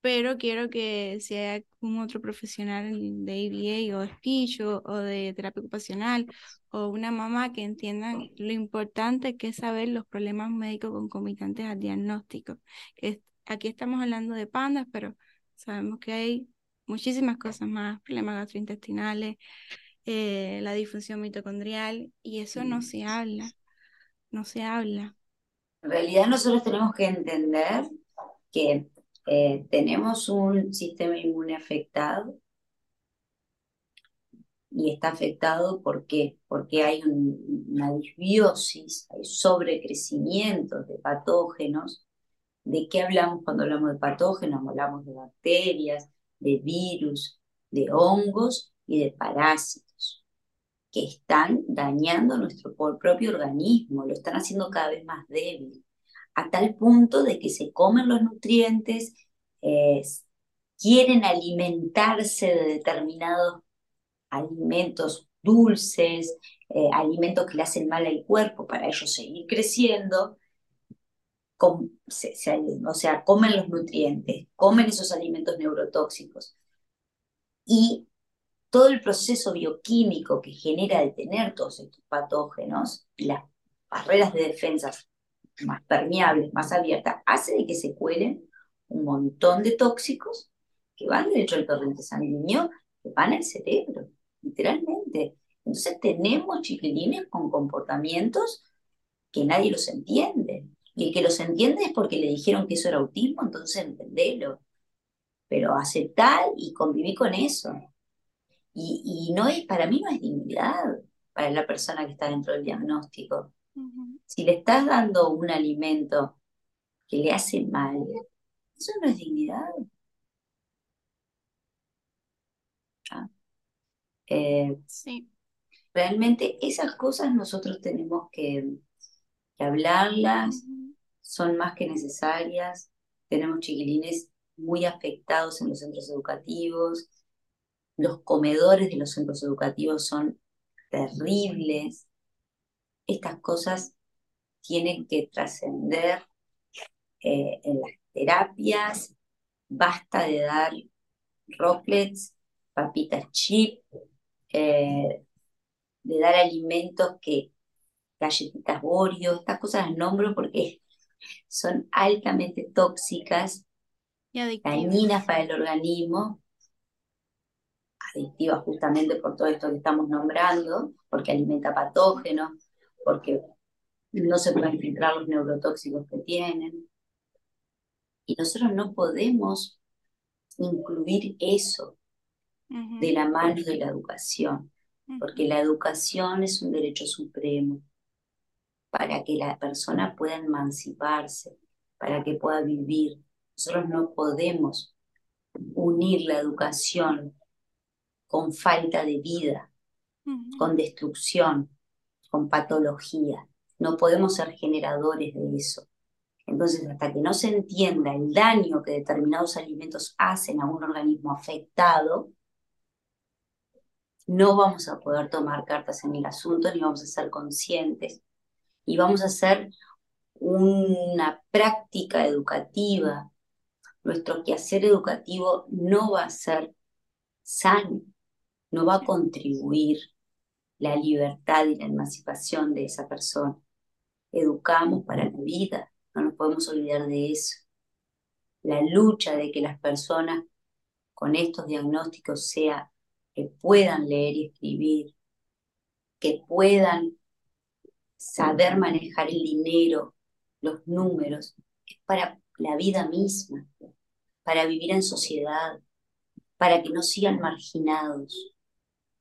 [SPEAKER 1] pero quiero que si hay algún otro profesional de ABA o de speech o, de terapia ocupacional o una mamá que entiendan lo importante que es saber los problemas médicos concomitantes al diagnóstico. Que aquí estamos hablando de pandas, pero sabemos que hay muchísimas cosas más, problemas gastrointestinales, eh, la disfunción mitocondrial, y eso no se habla, no se habla.
[SPEAKER 2] En realidad nosotros tenemos que entender que eh, tenemos un sistema inmune afectado. Y está afectado ¿por porque hay una disbiosis, hay sobrecrecimiento de patógenos. ¿De qué hablamos cuando hablamos de patógenos? Hablamos de bacterias, de virus, de hongos y de parásitos que están dañando nuestro propio organismo, lo están haciendo cada vez más débil, a tal punto de que se comen los nutrientes, quieren alimentarse de determinados alimentos dulces, eh, alimentos que le hacen mal al cuerpo para ellos seguir creciendo, o sea, comen los nutrientes, comen esos alimentos neurotóxicos. Y todo el proceso bioquímico que genera detener todos estos patógenos y las barreras de defensa más permeables, más abiertas, hace de que se cuelen un montón de tóxicos que van derecho al torrente sanguíneo, que van al cerebro, literalmente. Entonces tenemos chiquilines con comportamientos que nadie los entiende. Y el que los entiende es porque le dijeron que eso era autismo, entonces entendelo. Pero aceptar y convivir con eso. Y, no es, para mí no es dignidad para la persona que está dentro del diagnóstico. Si le estás dando un alimento que le hace mal, eso no es dignidad. ¿Ah? Eh, sí. Realmente esas cosas nosotros tenemos que, hablarlas, son más que necesarias. Tenemos chiquilines muy afectados en los centros educativos, los comedores de los centros educativos son terribles. Estas cosas tienen que trascender eh, en las terapias. Basta de dar rocklets, papitas chip, eh, de dar alimentos que, galletitas Oreo, estas cosas las nombro porque son altamente tóxicas, y dañinas para el organismo adictiva justamente por todo esto que estamos nombrando, porque alimenta patógenos, porque no se pueden filtrar los neurotóxicos que tienen. Y nosotros no podemos incluir eso de la mano de la educación, porque la educación es un derecho supremo para que la persona pueda emanciparse, para que pueda vivir. Nosotros no podemos unir la educación con falta de vida, con destrucción, con patología. No podemos ser generadores de eso. Entonces, hasta que no se entienda el daño que determinados alimentos hacen a un organismo afectado, no vamos a poder tomar cartas en el asunto ni vamos a ser conscientes. Y vamos a hacer una práctica educativa. Nuestro quehacer educativo no va a ser sano no va a contribuir la libertad y la emancipación de esa persona. Educamos para la vida, no nos podemos olvidar de eso. La lucha de que las personas con estos diagnósticos sea que puedan leer y escribir, que puedan saber manejar el dinero, los números, es para la vida misma, para vivir en sociedad, para que no sigan marginados.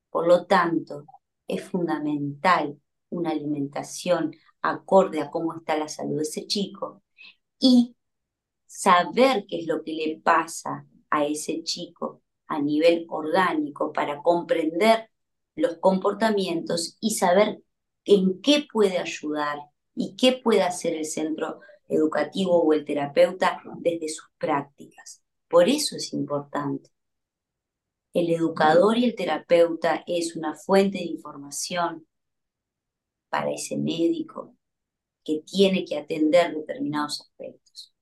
[SPEAKER 2] Por lo tanto, es fundamental una alimentación acorde a cómo está la salud de ese chico y saber qué es lo que le pasa a ese chico a nivel orgánico para comprender los comportamientos y saber en qué puede ayudar y qué puede hacer el centro educativo o el terapeuta desde sus prácticas. Por eso es importante el educador y el terapeuta es una fuente de información para ese médico que tiene que atender determinados aspectos.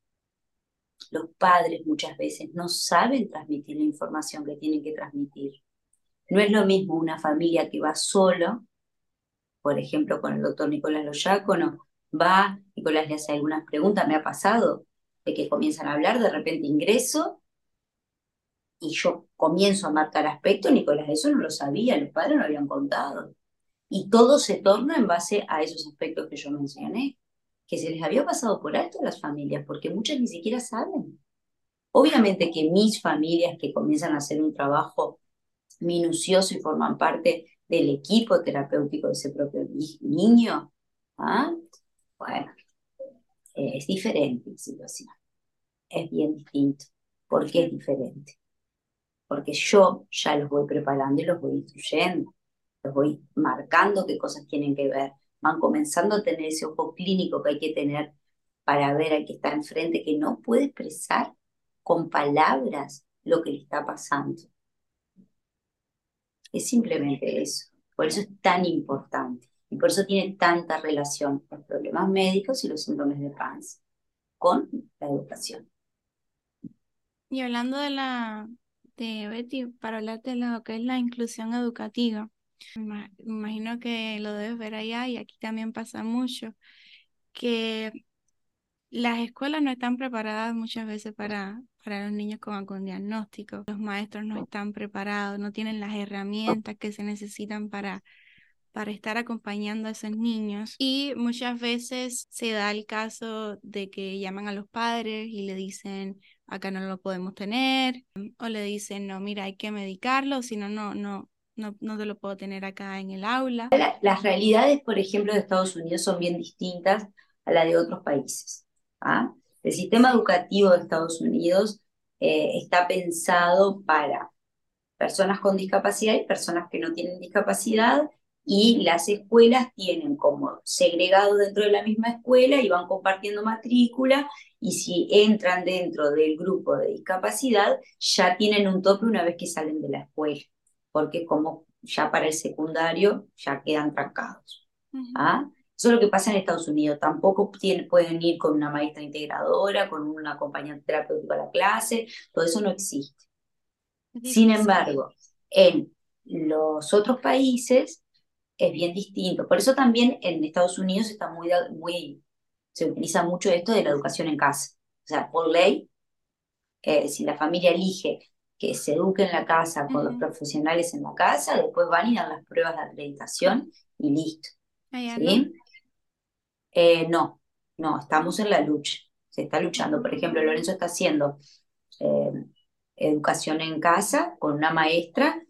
[SPEAKER 2] Los padres muchas veces no saben transmitir la información que tienen que transmitir. No es lo mismo una familia que va solo, por ejemplo, con el doctor Nicolás Loyácono, va, Nicolás le hace algunas preguntas, me ha pasado, de que comienzan a hablar, de repente ingreso y yo comienzo a marcar aspectos, Nicolás eso no lo sabía, los padres no habían contado. Y todo se torna en base a esos aspectos que yo mencioné, que se les había pasado por alto a las familias, porque muchas ni siquiera saben. Obviamente que mis familias que comienzan a hacer un trabajo minucioso y forman parte del equipo terapéutico de ese propio niño, ¿ah? bueno, es diferente la situación. Es bien distinto. ¿Por qué es diferente? porque yo ya los voy preparando y los voy instruyendo, voy marcando qué cosas tienen que ver, van comenzando a tener ese ojo clínico que hay que tener para ver al que está enfrente, que no puede expresar con palabras lo que le está pasando. Es simplemente eso. Por eso es tan importante. Y por eso tiene tanta relación los problemas médicos y los síndromes de panza con la educación.
[SPEAKER 1] Y hablando de la de Betty, para hablarte de lo que es la inclusión educativa, me imagino que lo debes ver allá y aquí también pasa mucho, que las escuelas no están preparadas muchas veces para, para los niños con algún diagnóstico. Los maestros no están preparados, no tienen las herramientas que se necesitan para, para estar acompañando a esos niños. Y muchas veces se da el caso de que llaman a los padres y le dicen, acá no lo podemos tener, o le dicen, no, mira, hay que medicarlo, si no, no, no, no te lo puedo tener acá en el aula.
[SPEAKER 2] las realidades, por ejemplo, de Estados Unidos son bien distintas a las de otros países. ¿ah? El sistema educativo de Estados Unidos eh, está pensado para personas con discapacidad y personas que no tienen discapacidad y las escuelas tienen como segregado dentro de la misma escuela y van compartiendo matrícula y si entran dentro del grupo de discapacidad ya tienen un tope una vez que salen de la escuela, porque como ya para el secundario ya quedan trancados. ¿ah? Eso es lo que pasa en Estados Unidos. Tampoco pueden ir con una maestra integradora, con una acompañante terapéutica a la clase. Todo eso no existe. Sin embargo, en los otros países es bien distinto. Por eso también en Estados Unidos está muy, muy se utiliza mucho esto de la educación en casa. O sea, por ley, eh, si la familia elige que se eduque en la casa con los profesionales en la casa, después van y dan las pruebas de acreditación y listo. ¿Sí? Eh, no, no, estamos en la lucha. Se está luchando. Por ejemplo, Lorenzo está haciendo eh, educación en casa con una maestra,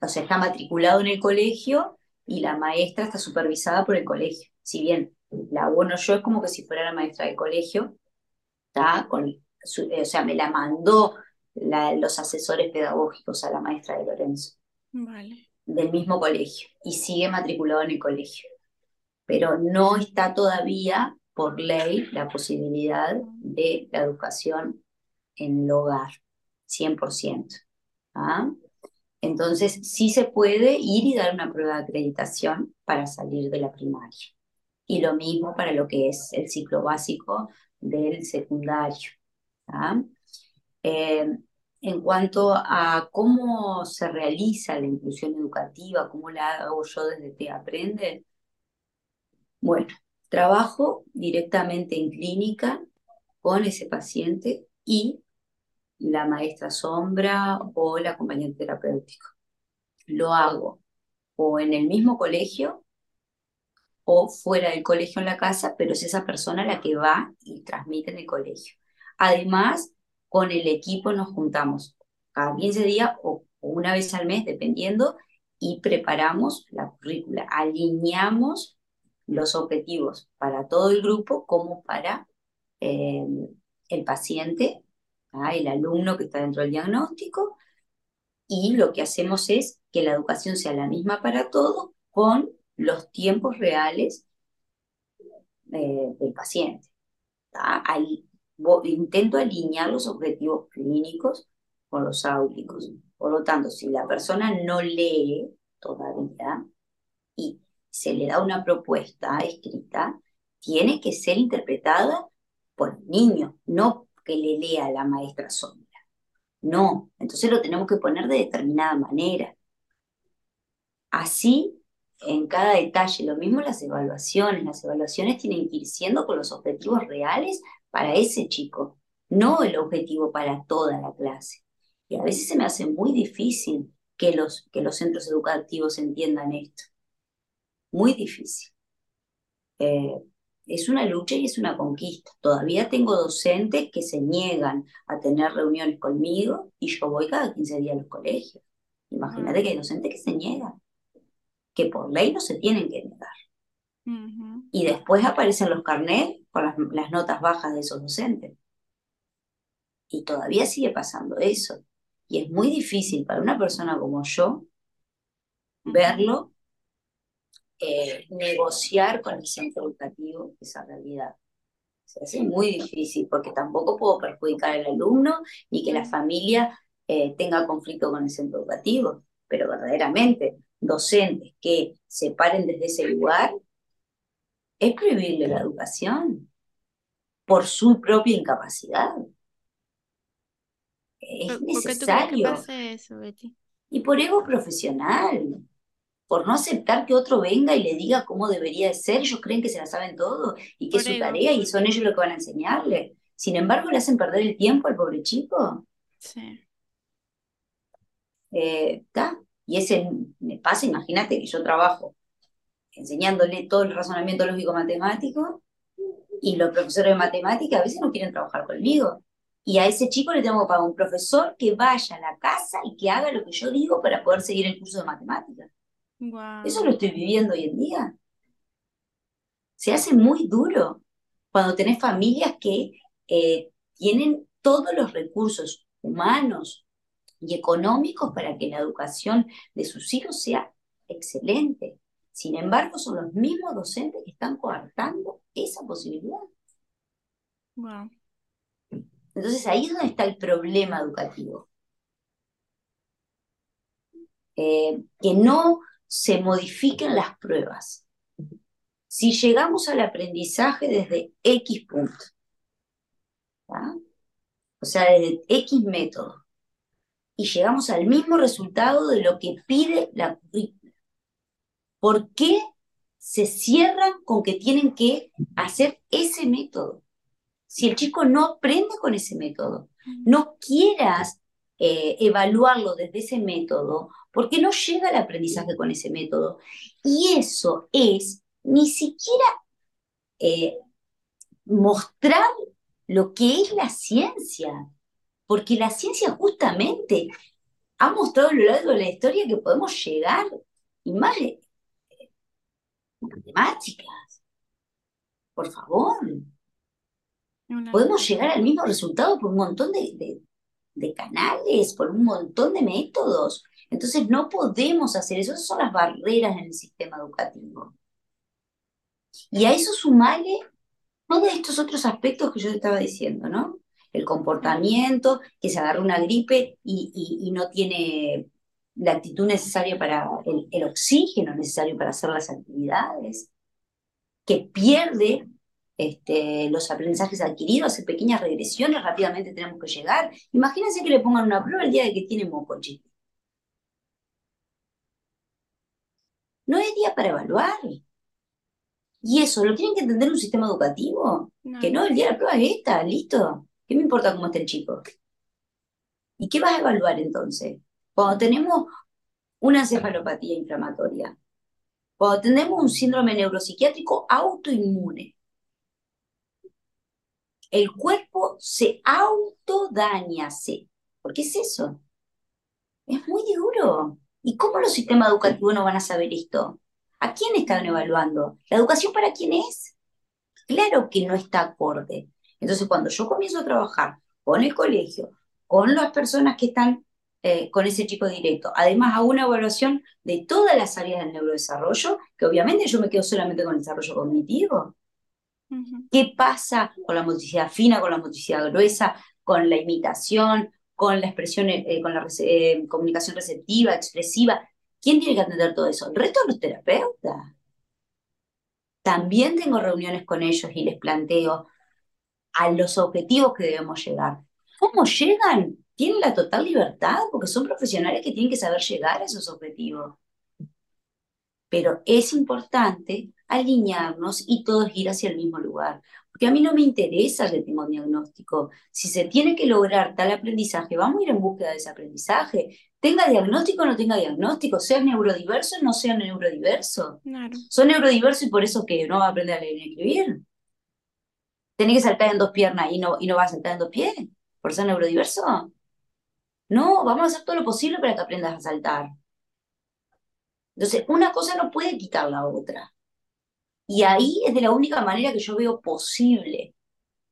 [SPEAKER 2] o sea, está matriculado en el colegio y la maestra está supervisada por el colegio. Si bien la bueno yo es como que si fuera la maestra del colegio, está con, o sea, me la mandó los asesores pedagógicos a la maestra de Lorenzo.
[SPEAKER 1] Vale.
[SPEAKER 2] Del mismo colegio y sigue matriculado en el colegio pero no está todavía por ley la posibilidad de la educación en el hogar, 100%. ¿ah? Entonces, sí se puede ir y dar una prueba de acreditación para salir de la primaria. Y lo mismo para lo que es el ciclo básico del secundario. ¿ah? En cuanto a cómo se realiza la inclusión educativa, cómo la hago yo desde Te Aprende, bueno, trabajo directamente en clínica con ese paciente y la maestra sombra o el acompañante terapéutico. Lo hago o en el mismo colegio o fuera del colegio en la casa, pero es esa persona la que va y transmite en el colegio. Además, con el equipo nos juntamos cada 15 días o una vez al mes, dependiendo, y preparamos la currícula, alineamos los objetivos para todo el grupo como para eh, el paciente, ¿ah? el alumno que está dentro del diagnóstico, y lo que hacemos es que la educación sea la misma para todos con los tiempos reales eh, del paciente. Intento alinear los objetivos clínicos con los áulicos. Por lo tanto, si la persona no lee todavía y se le da una propuesta escrita, tiene que ser interpretada por el niño, no que le lea la maestra sombra. No, entonces lo tenemos que poner de determinada manera. Así, en cada detalle, lo mismo las evaluaciones, las evaluaciones tienen que ir siendo con los objetivos reales para ese chico, no el objetivo para toda la clase. Y a veces se me hace muy difícil que los, que los centros educativos entiendan esto muy difícil. Eh, es una lucha y es una conquista. Todavía tengo docentes que se niegan a tener reuniones conmigo y yo voy cada 15 días a los colegios. Imagínate que hay docentes que se niegan, que por ley no se tienen que negar. Y después aparecen los carnets con las, notas bajas de esos docentes. Y todavía sigue pasando eso. Y es muy difícil para una persona como yo verlo eh, negociar con el centro educativo esa realidad. Se hace muy difícil porque tampoco puedo perjudicar al alumno ni que la familia eh, tenga conflicto con el centro educativo, pero verdaderamente docentes que se paren desde ese lugar es prohibirle la educación por su propia incapacidad. Es necesario.
[SPEAKER 1] eso, Betty?
[SPEAKER 2] Y por ego profesional, por no aceptar que otro venga y le diga cómo debería de ser, ellos creen que se la saben todo y que es su tarea y son ellos los que van a enseñarle. Sin embargo, le hacen perder el tiempo al pobre chico.
[SPEAKER 1] Sí.
[SPEAKER 2] Eh, y ese me pasa, imagínate que yo trabajo enseñándole todo el razonamiento lógico matemático y los profesores de matemática a veces no quieren trabajar conmigo. Y a ese chico le tengo que pagar un profesor que vaya a la casa y que haga lo que yo digo para poder seguir el curso de matemáticas. Eso lo estoy viviendo hoy en día. Se hace muy duro cuando tenés familias que eh, tienen todos los recursos humanos y económicos para que la educación de sus hijos sea excelente. Sin embargo, son los mismos docentes que están coartando esa posibilidad. Entonces ahí es donde está el problema educativo. Eh, que no se modifiquen las pruebas. Si llegamos al aprendizaje desde X punto, o sea, desde X método, y llegamos al mismo resultado de lo que pide la ¿por qué se cierran con que tienen que hacer ese método? Si el chico no aprende con ese método, no quieras eh, evaluarlo desde ese método, porque no llega al aprendizaje con ese método. Y eso es ni siquiera eh, mostrar lo que es la ciencia, porque la ciencia justamente ha mostrado a lo largo de la historia que podemos llegar, y más matemáticas, por favor. Podemos llegar al mismo resultado por un montón de, canales, por un montón de métodos. Entonces no podemos hacer eso, esas son las barreras en el sistema educativo. Y a eso sumarle todos estos otros aspectos que yo te estaba diciendo, ¿no? El comportamiento, que se agarra una gripe y, no tiene la actitud necesaria para el, el, oxígeno necesario para hacer las actividades, que pierde este, los aprendizajes adquiridos, hace pequeñas regresiones, rápidamente tenemos que llegar. Imagínense que le pongan una prueba el día de que tiene moco, No es día para evaluar. Y eso, ¿lo tienen que entender un sistema educativo? Que no, el día de la prueba es esta, listo. ¿Qué me importa cómo esté el chico? ¿Y qué vas a evaluar entonces? Cuando tenemos una encefalopatía inflamatoria, cuando tenemos un síndrome neuropsiquiátrico autoinmune, el cuerpo se autodaña, ¿Por qué es eso? Es muy duro. ¿Y cómo los sistemas educativos no van a saber esto? ¿A quién están evaluando? ¿La educación para quién es? Claro que no está acorde. Entonces, cuando yo comienzo a trabajar con el colegio, con las personas que están eh, con ese chico directo, además hago una evaluación de todas las áreas del neurodesarrollo, que obviamente yo me quedo solamente con el desarrollo cognitivo, ¿Qué pasa con la motricidad fina, con la motricidad gruesa, con la imitación, con la expresión, eh, con la eh, comunicación receptiva, expresiva? ¿Quién tiene que atender todo eso? El resto de los terapeutas. También tengo reuniones con ellos y les planteo a los objetivos que debemos llegar. ¿Cómo llegan? Tienen la total libertad porque son profesionales que tienen que saber llegar a esos objetivos. Pero es importante alinearnos y todos ir hacia el mismo lugar. Porque a mí no me interesa que tenga un diagnóstico. Si se tiene que lograr tal aprendizaje, vamos a ir en búsqueda de ese aprendizaje. Tenga diagnóstico o no tenga diagnóstico, sea neurodiverso o no sea neurodiverso.
[SPEAKER 1] Claro.
[SPEAKER 2] Son neurodiverso y por eso que no va a aprender a leer y escribir. Tiene que saltar en dos piernas y no, y no va a saltar en dos pies por ser neurodiverso. No, vamos a hacer todo lo posible para que aprendas a saltar. Entonces, una cosa no puede quitar la otra. Y ahí es de la única manera que yo veo posible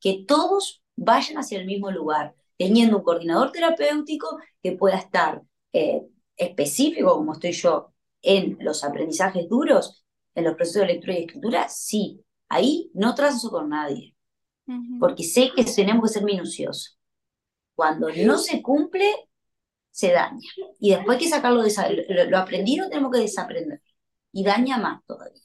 [SPEAKER 2] que todos vayan hacia el mismo lugar, teniendo un coordinador terapéutico que pueda estar eh, específico, como estoy yo, en los aprendizajes duros, en los procesos de lectura y escritura, sí, ahí no transo con nadie, porque sé que tenemos que ser minuciosos. Cuando no se cumple, se daña. Y después que sacarlo, lo, lo aprendido tenemos que desaprender. Y daña más todavía.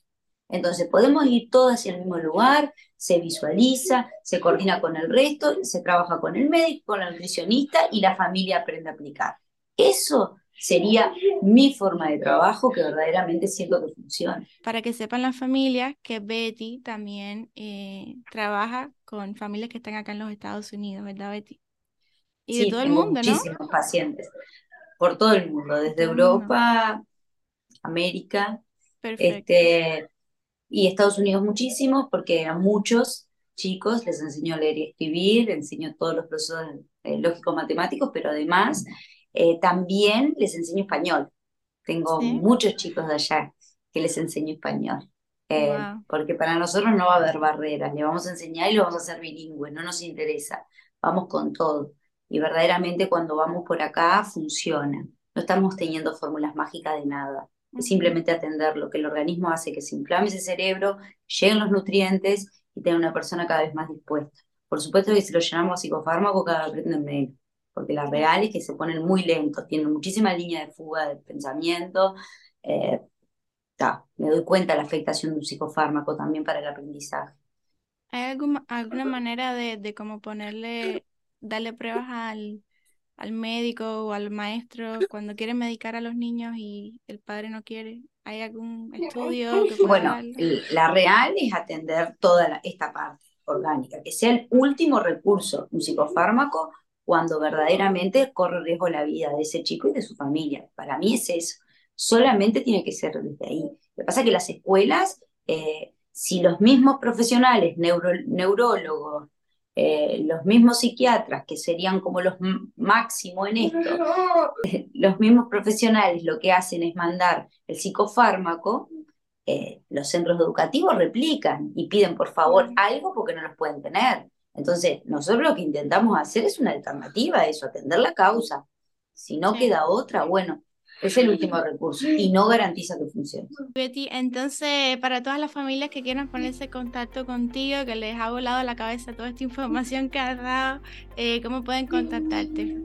[SPEAKER 2] Entonces podemos ir todos hacia el mismo lugar, se visualiza, se coordina con el resto, se trabaja con el médico, con el nutricionista y la familia aprende a aplicar. Eso sería mi forma de trabajo que verdaderamente siento que funciona.
[SPEAKER 1] Para que sepan las familias que Betty también eh, trabaja con familias que están acá en los Estados Unidos, ¿verdad Betty?
[SPEAKER 2] Y de todo el mundo, ¿no? Muchísimos pacientes, por todo el mundo, desde Europa, América, este, y Estados Unidos muchísimos, porque a muchos chicos les enseño a leer y escribir, les enseño todos los procesos eh, lógicos matemáticos, pero además eh, también les enseño español. Tengo muchos chicos de allá que les enseño español. Eh, porque para nosotros no va a haber barreras, le vamos a enseñar y lo vamos a hacer bilingüe, no nos interesa, vamos con todo. Y verdaderamente cuando vamos por acá funciona, no estamos teniendo fórmulas mágicas de nada simplemente atender lo que el organismo hace que se inflame ese cerebro, lleguen los nutrientes y tenga una persona cada vez más dispuesta. Por supuesto que si lo llenamos a psicofármaco, cada vez aprenden menos, porque la real es que se ponen muy lentos, tienen muchísima línea de fuga del pensamiento. Eh, me doy cuenta de la afectación de un psicofármaco también para el aprendizaje.
[SPEAKER 1] ¿Hay alguna, alguna manera de, de cómo ponerle, darle pruebas al, al médico o al maestro cuando quiere medicar a los niños y el padre no quiere? ¿Hay algún estudio que
[SPEAKER 2] Bueno, la real es atender toda esta parte orgánica, que sea el último recurso, un psicofármaco, cuando verdaderamente corre riesgo la vida de ese chico y de su familia. Para mí es eso. Solamente tiene que ser desde ahí. Lo que pasa es que las escuelas, eh, si los mismos profesionales, neurólogos, eh, los mismos psiquiatras, que serían como los máximos en esto, los mismos profesionales lo que hacen es mandar el psicofármaco, eh, los centros educativos replican y piden por favor algo porque no los pueden tener. Entonces, nosotros lo que intentamos hacer es una alternativa a eso, atender la causa. Si no queda otra, bueno, es el último recurso y no garantiza que funcione.
[SPEAKER 1] Betty, entonces, para todas las familias que quieran ponerse en contacto contigo, que les ha volado la cabeza toda esta información que has dado, eh, ¿cómo pueden contactarte?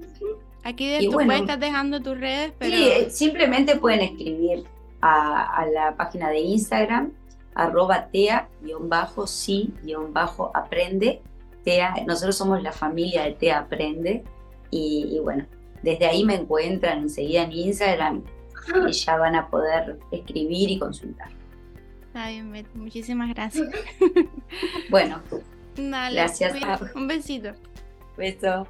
[SPEAKER 1] Aquí de, tú puedes estar dejando tus redes, pero...
[SPEAKER 2] Sí, eh, simplemente pueden escribir a, la página de Instagram, arroba tea-si-aprende. Tea, nosotros somos la familia de Tea Aprende y bueno, desde ahí me encuentran enseguida en Instagram y ya van a poder escribir y consultar.
[SPEAKER 1] Está bien, Muchísimas gracias.
[SPEAKER 2] bueno, gracias.
[SPEAKER 1] Un besito.
[SPEAKER 2] Beso.